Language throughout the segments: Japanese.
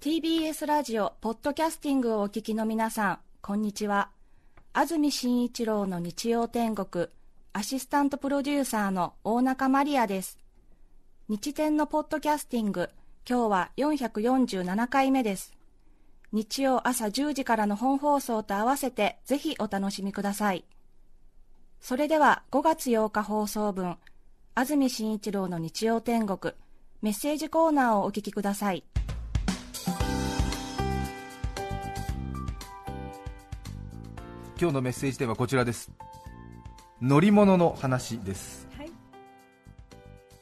TBS ラジオポッドキャスティングをお聞きの皆さんこんにちは。安住紳一郎の日曜天国アシスタントプロデューサーの大中マリアです。日天のポッドキャスティング今日は447回目です。日曜朝10時からの本放送と合わせてぜひお楽しみください。それでは5月8日放送分安住紳一郎の日曜天国メッセージコーナーをお聞きください。今日のメッセージテーマはこちらです。乗り物の話です、はい。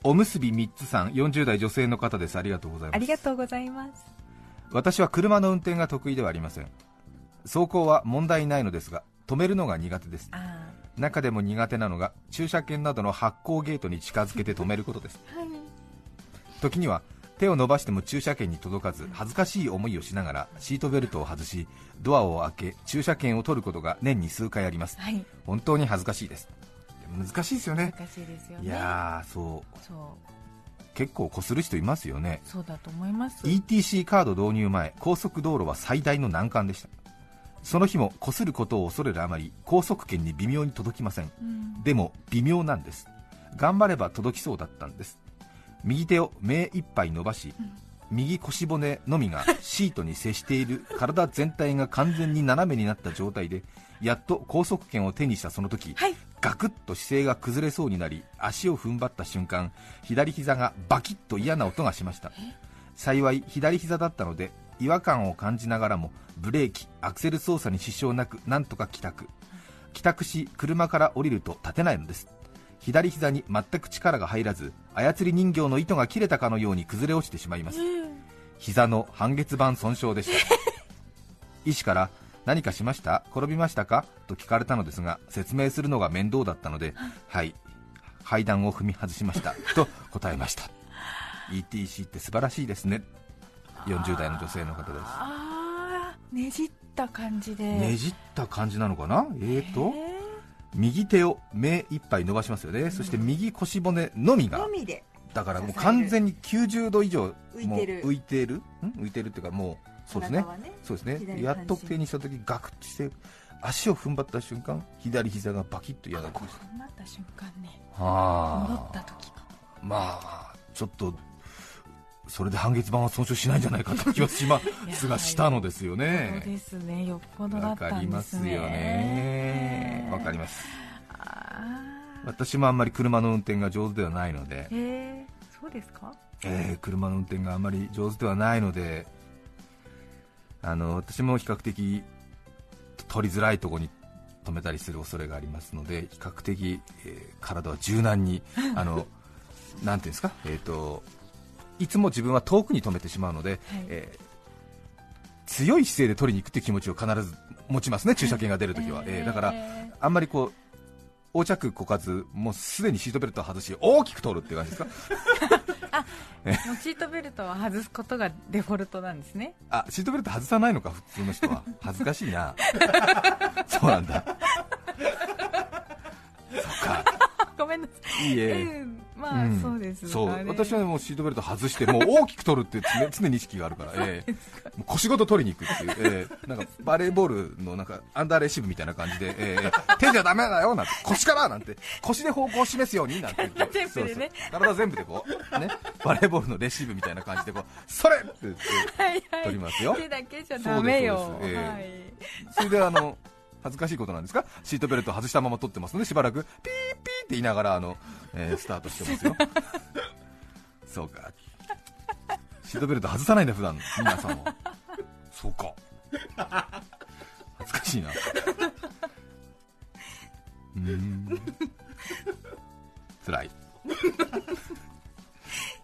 おむすび3つさん40代女性の方です。ありがとうございます。ありがとうございます。私は車の運転が得意ではありません。走行は問題ないのですが止めるのが苦手です。あ中でも苦手なのが駐車券などの発行ゲートに近づけて止めることですあ、はい。時には手を伸ばしても駐車券に届かず恥ずかしい思いをしながらシートベルトを外しドアを開け駐車券を取ることが年に数回ありますはい。本当に恥ずかしいです難しいですよね難しいですよね。いやーそうそう、結構こする人いますよねそうだと思います。ETC カード導入前高速道路は最大の難関でしたその日もこすることを恐れるあまり高速圏に微妙に届きません。うん、でも微妙なんです。頑張れば届きそうだったんです。右手を目いっぱい伸ばし、右腰骨のみがシートに接している体全体が完全に斜めになった状態でやっと高速圏を手にしたその時、はい。ガクッと姿勢が崩れそうになり足を踏ん張った瞬間左膝がバキッと嫌な音がしました。幸い左膝だったので違和感を感じながらもブレーキアクセル操作に支障なくなんとか帰宅。帰宅し車から降りると立てないのです。左膝に全く力が入らず操り人形の糸が切れたかのように崩れ落ちてしまいます。膝の半月板損傷でした。医師から何かしました？転びましたか？と聞かれたのですが説明するのが面倒だったので はい階段を踏み外しました。と答えました。ETC って素晴らしいですね40代の女性の方でああ、ねじった感じで。すねじった感じなのかな？えーと。へ右手を目いっぱい伸ばしますよね、そして右腰骨のみーがのみで。だからもう完全に90度以上もう浮いてる。浮いてる。ん浮いてるっていうかもうそうですね。ねそうですね。やっと手にした時ガクッとして足を踏ん張った瞬間左膝がバキッと嫌なこうなった瞬間ね。は戻った時の。まあちょっとそれで半月板は損傷しないんじゃないかという気はします。がしたのですよそうねですね。よっぽどだわったかりまんですすね。よね。わかります。あ私もあんまり車の運転が上手ではないので。え、そうですか？えー車の運転があまり上手ではないのであの私も比較的取りづらいところに止めたりする恐れがありますので比較的、えー体は柔軟にあの なんていうんですか、えー、といつも自分は遠くに止めてしまうので、えー強い姿勢で取りに行くっていう気持ちを必ず持ちますね、駐車券が出るときは、えー。だからえあんまりこう横着こかず、もうすでにシートベルトを外し大きく通るって感じですか？ーもうシートベルトは外すことがデフォルトなんですね。あシートベルト外さないのか普通の人は。恥ずかしいな。そうなんだ。そっか ごめんなさい。いいえ、うんまあ、うん。そうです。そう。私はもうシートベルト外してもう大きく取るっていう常 常に意識があるから、ええ。もう腰ごと取りに行くっていう、ええ。なんかバレーボールのなんかアンダーレシーブみたいな感じで、ええ手じゃダメだよなんて。腰からなんて。腰で方向を示すようになんて。言って全部でね。そうそう。体全部でこうね。バレーボールのレシーブみたいな感じでこうそれって言ってはいはい取りますよ。手だけじゃダメよ。そそれであの恥ずかしいことなんですか？シートベルト外したまま撮ってますのでしばらくピーピーって言いながらあの、えースタートしてますよ。そうか。シートベルト外さないんだ普段。皆さんはそうか。恥ずかしいな。うーん。辛い。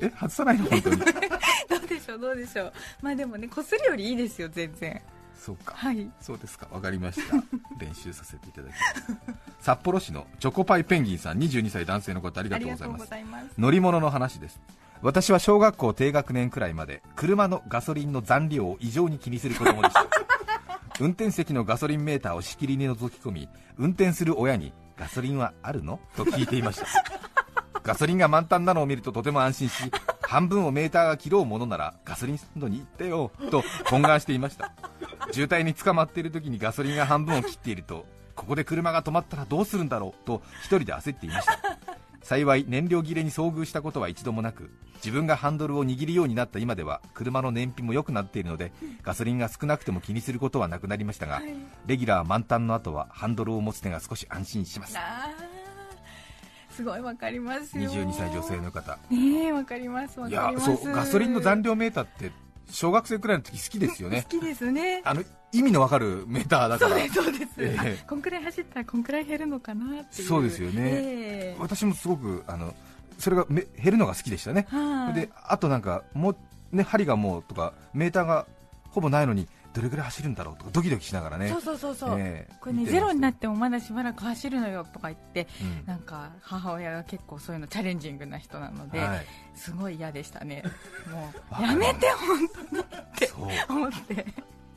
え外さないの？本当に。どうでしょう、どうでしょう。まあでもね、こするよりいいですよ、全然。そうかはい。そうですか、わかりました。練習させていただきます。札幌市のチョコパイペンギンさん、22歳男性の方、ありがとうございます。います。乗り物の話です。私は小学校低学年くらいまで、車のガソリンの残量を異常に気にする子供でした。運転席のガソリンメーターをしきりに覗き込み、運転する親に、ガソリンはあるの？と聞いていました ガソリンが満タンなのを見るととても安心し半分をメーターが切ろうものならガソリンスタンドに行ってよと懇願していました渋滞に捕まっている時にガソリンが半分を切っているとここで車が止まったらどうするんだろうと一人で焦っていました。幸い燃料切れに遭遇したことは一度もなく自分がハンドルを握るようになった今では車の燃費も良くなっているのでガソリンが少なくても気にすることはなくなりましたが、レギュラー満タンの後はハンドルを持つ手が少し安心します。すごいわかりますよ。22歳女性の方。ねえわかりますわいやかります。そうガソリンの残量メーターって小学生くらいの時好きですよね。好きですね。あの意味のわかるメーターだかそうらですそうです、ええ。あこんくらい走ったらこんくらい減るのかなっていう。そうですよね。ええ。私もすごくあのそれがめ減るのが好きでしたね。はい。であとなんかもうね針がもうとかメーターがほぼないのにどれぐらい走るんだろうとかドキドキしながらね。そうそうそうそう、ええこれねゼロになってもまだしばらく走るのよとか言ってうんなんか母親が結構そういうのチャレンジングな人なので、はい。すごい嫌でしたね。もうやめて本当にそう。思って、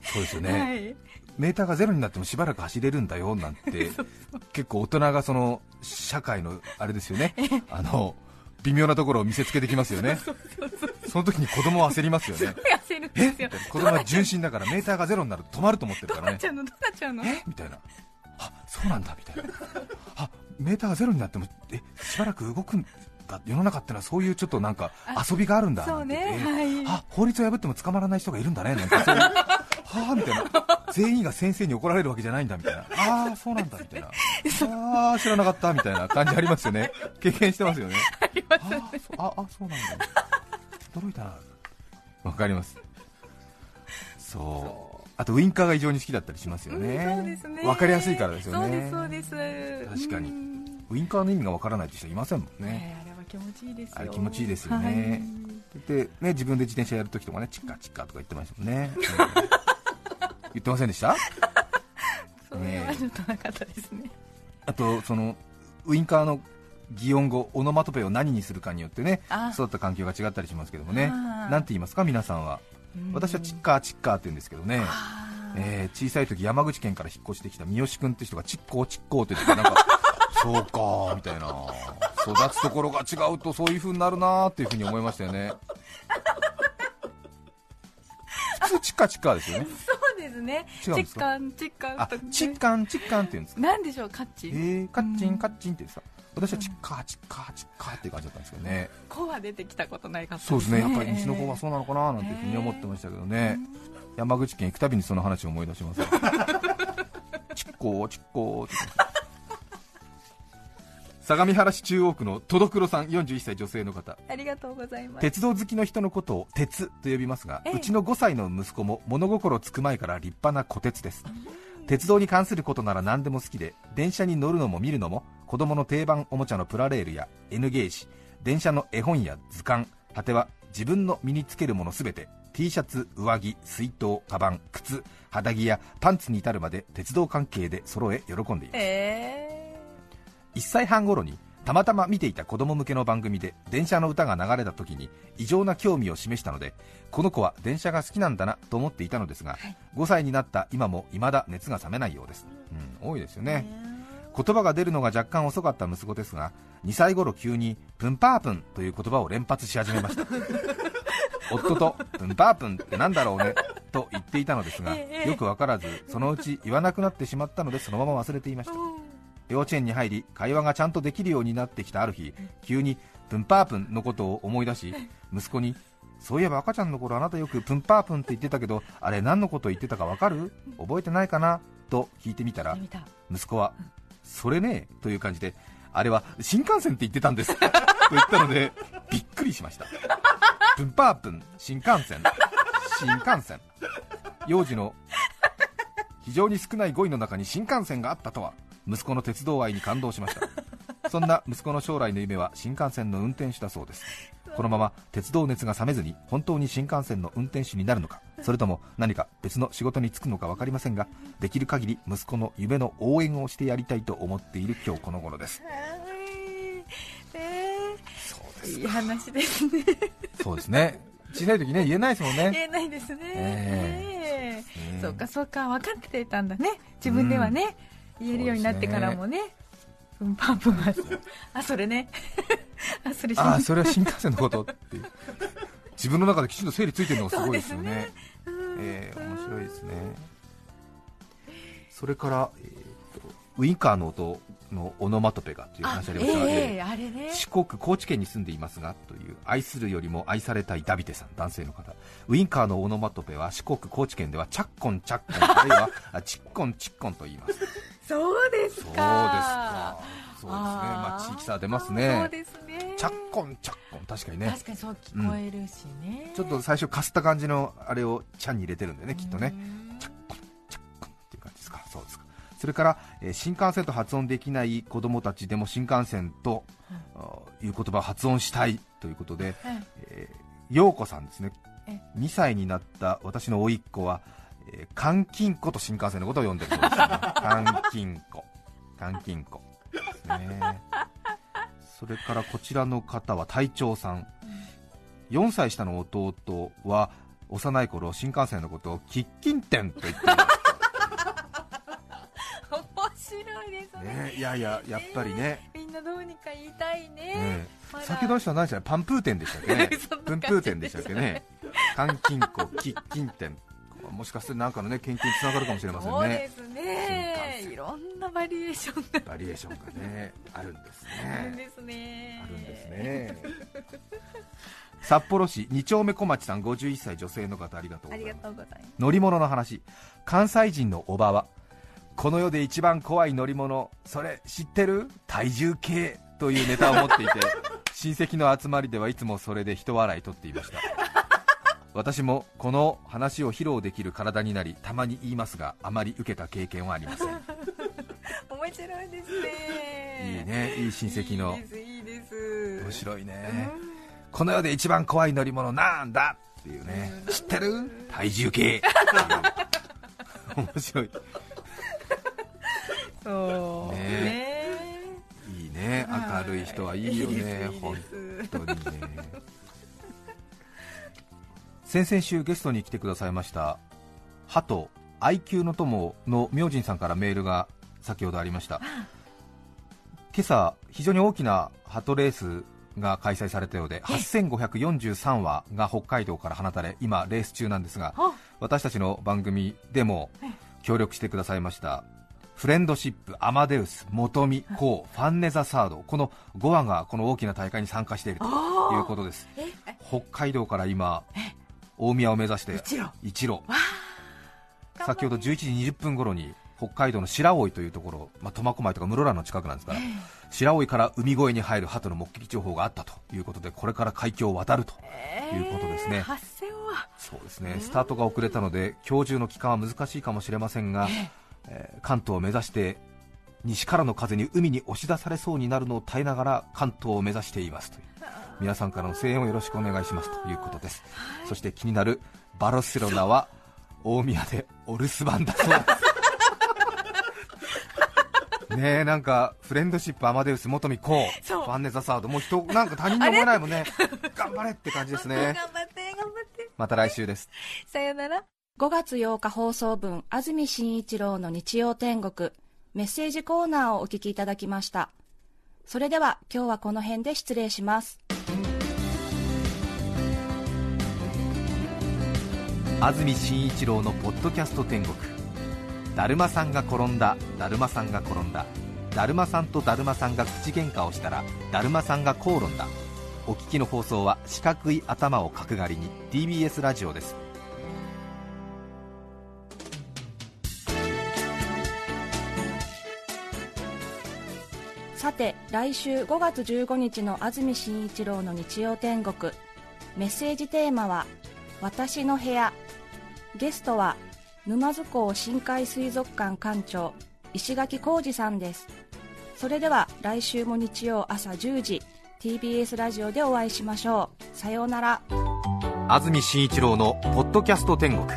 そうですよね、はい。メーターがゼロになってもしばらく走れるんだよなんて。結構大人がその社会のあれですよね。あの微妙なところを見せつけてきますよね。その時に子供は焦りますよね。焦るんですよ。子供は純真だからメーターがゼロになると止まると思ってるからね。どうなっちゃうの。みたいな。あそうなんだみたいな。あメーターがゼロになってもえ？しばらく動くんだ世の中ってのはそういうちょっとなんか遊びがあるんだそう法律を破っても捕まらない人がいるんだねなんかそういう。はあみたいな全員が先生に怒られるわけじゃないんだみたいな。ああそうなんだみたいな。ああ知らなかったみたいな感じありますよね。経験してますよね。ああああそうなんだ。驚いたな。わかります。そう。あとウインカーが異常に好きだったりしますよね、うんそうですね。わかりやすいからですよね。そうですそうです。確かに。うん。ウインカーの意味がわからないって人いませんもんね、ねあれは気持ちいいですよ。あれ気持ちいいですよね。でね自分で自転車やるときとかねチッカチッカとか言ってましたもんね、う ん言ってませんでした？は いそれはちょっとなかったですね。あとそのウインカーの擬音語オノマトペを何にするかによってねあ。育った環境が違ったりしますけどもね。なんて言いますか皆さんは。私はチッカーチッカーって言うんですけどね、えー小さい時山口県から引っ越してきた三好君って人がチッコーチッコーって言ってなんか そうかーみたいな。育つところが違うとそういう風になるなーっていう風に思いましたよね。普通チッカーチッカーですよね ですね。違うんですか？チッカンチッカンチッカンチッカンって言うんですか？なんでしょう？カッチえー、カッチうん。ンカッチンってさ私はチッカーチッカーチッカーっていう感じだったんですけどね。子は出てきたことないかったそうですね。やっぱり西の方はそうなのかななんていうふうに思ってましたけどね、山口県行くたびにその話を思い出します。チッコーチッコーって相模原市中央区の戸所さん41歳女性の方。ありがとうございます。鉄道好きの人のことを鉄と呼びますが、ええ。うちの5歳の息子も物心つく前から立派な小鉄です。鉄道に関することなら何でも好きで電車に乗るのも見るのも子供の定番おもちゃのプラレールや N ゲージ電車の絵本や図鑑果ては自分の身につけるものすべて T シャツ上着水筒カバン靴肌着やパンツに至るまで鉄道関係で揃え喜んでいます。え1歳半頃にたまたま見ていた子供向けの番組で電車の歌が流れた時に異常な興味を示したのでこの子は電車が好きなんだなと思っていたのですが、5歳になった今も未だ熱が冷めないようです、うん、多いですよね。言葉が出るのが若干遅かった息子ですが2歳頃急にプンパープンという言葉を連発し始めました。夫とプンパープンってなんだろうねと言っていたのですがええ。よくわからずそのうち言わなくなってしまったのでそのまま忘れていました幼稚園に入り会話がちゃんとできるようになってきたある日急にプンパープンのことを思い出し息子にそういえば赤ちゃんの頃あなたよくプンパープンって言ってたけどあれ何のこと言ってたかわかる？覚えてないかな？と聞いてみたら息子はそれねという感じであれは新幹線って言ってたんです と言ったのでびっくりしましたプンパープン新幹線 新幹線。幼児の非常に少ない語彙の中に新幹線があったとは息子の鉄道愛に感動しました。そんな息子の将来の夢は新幹線の運転手だそうです。このまま鉄道熱が冷めずに本当に新幹線の運転手になるのかそれとも何か別の仕事に就くのか分かりませんができる限り息子の夢の応援をしてやりたいと思っている今日この頃です。はい。えそうーいい話ですね。そうですね。小さい時ね言えないですもんね。言えないですね。ええね。そうかそうか分かってたんだね。自分ではね、言えるようになってからもねうんパンプマス。あそれね。あそれああそれは新幹線のことっていう。自分の中できちんと整理ついてるのがすごいですよね。えー、面白いですね。それから、えーとウインカーの音のオノマトペがという話ありましたが、ええあれね。四国高知県に住んでいますがという愛するよりも愛されたいダビデさん男性の方。ウインカーのオノマトペは四国高知県ではチャッコンチャッコンあるいはあチッコンチッコンと言いますそうですそうですか。かそうですね。まあ地域差出ますそうねですね。チャッコンチャッコン確かにね。確かにそう聞こえるしね、ちょっと最初かすった感じのあれをちゃんに入れてるんだよねきっとね。うんチャッコンチャッコンっていう感じですか。そうですか。それから、えー新幹線と発音できない子供たちでも新幹線と、あーいう言葉を発音したいということで、はい。えー、陽子さんですね。え。2歳になった私の甥っ子は、えー、監禁子と新幹線のことを呼んでるそうです、ね、監禁子。監禁子。ですね。それからこちらの方は隊長さん。4歳下の弟は幼い頃新幹線のことを喫緊店と言っていまし面白いですたね。ねいやいややっぱりね。みんなどうにか言いたいね。ねまだ。先ほどの人は何でしたっけ？パンプー店でしたっけね。プンプー店でしたっけね。監禁庫喫緊店もしかして何かのね研究につながるかもしれませんね。そうです新ねいろんなバリエーションが。バリエーションがねあるんですね。あるんですね。あるんですね。札幌市二丁目小町さん51歳女性の方ありがとうございます。乗り物の話。関西人のおばは。この世で一番怖い乗り物。それ知ってる？体重計。というネタを持っていて 親戚の集まりではいつもそれで人笑い取っていました私もこの話を披露できる体になりたまに言いますがあまり受けた経験はありません。面白いですね。いいねいい親戚の。いいですいいです。面白いね。この世で一番怖い乗り物なんだ？っていうね。知ってる？体重計。面白い。そうね。ね。いいね。明るい人はいいよね。いい本当にね先々週ゲストに来てくださいました鳩 IQ の友の明神さんからメールが先ほどありました。今朝非常に大きな鳩レースが開催されたようで8543羽が北海道から放たれ今レース中なんですがあ。私たちの番組でも協力してくださいました。フレンドシップ、アマデウス、元美、コウ、ファンネザサード。この5羽がこの大きな大会に参加しているということです。ええ。北海道から今大宮を目指して一路。先ほど11時20分頃に北海道の白老というところ、まあ、苫小牧とか室蘭の近くなんですから白老から海越えに入る鳩の目撃情報があったということでこれから海峡を渡るということですね。8000は。そうですね。スタートが遅れたので今日中の期間は難しいかもしれませんが、えー関東を目指して西からの風に海に押し出されそうになるのを耐えながら関東を目指していますという。皆さんからの声援をよろしくお願いしますということです、そして気になるバルセロナは大宮でお留守番だそうです。ねえなんかフレンドシップアマデウス元美コウファンネザサード。もう人なんか他人に思えないもんね。頑張れって感じですね。頑張って頑張って。また来週です。さよなら。5月8日放送分安住紳一郎の日曜天国メッセージコーナーをお聞きいただきました。それでは今日はこの辺で失礼します。安住紳一郎のポッドキャスト天国。だるまさんが転んだだるまさんが転んだ。だるまさんとだるまさんが口喧嘩をしたらだるまさんが口論だ。お聞きの放送は四角い頭を角刈りに TBS ラジオです。さて来週5月15日の安住紳一郎の日曜天国。メッセージテーマは「私の部屋」ゲストは沼津港深海水族館館長石垣浩二さんです。それでは来週も日曜朝10時 TBS ラジオでお会いしましょう。さようなら。安住紳一郎のポッドキャスト天国。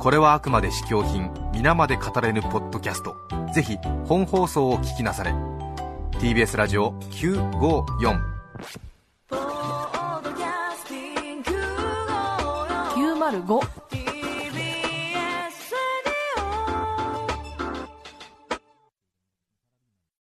これはあくまで試供品皆まで語れぬポッドキャスト。ぜひ本放送を聞きなされ。TBS ラジオ954 905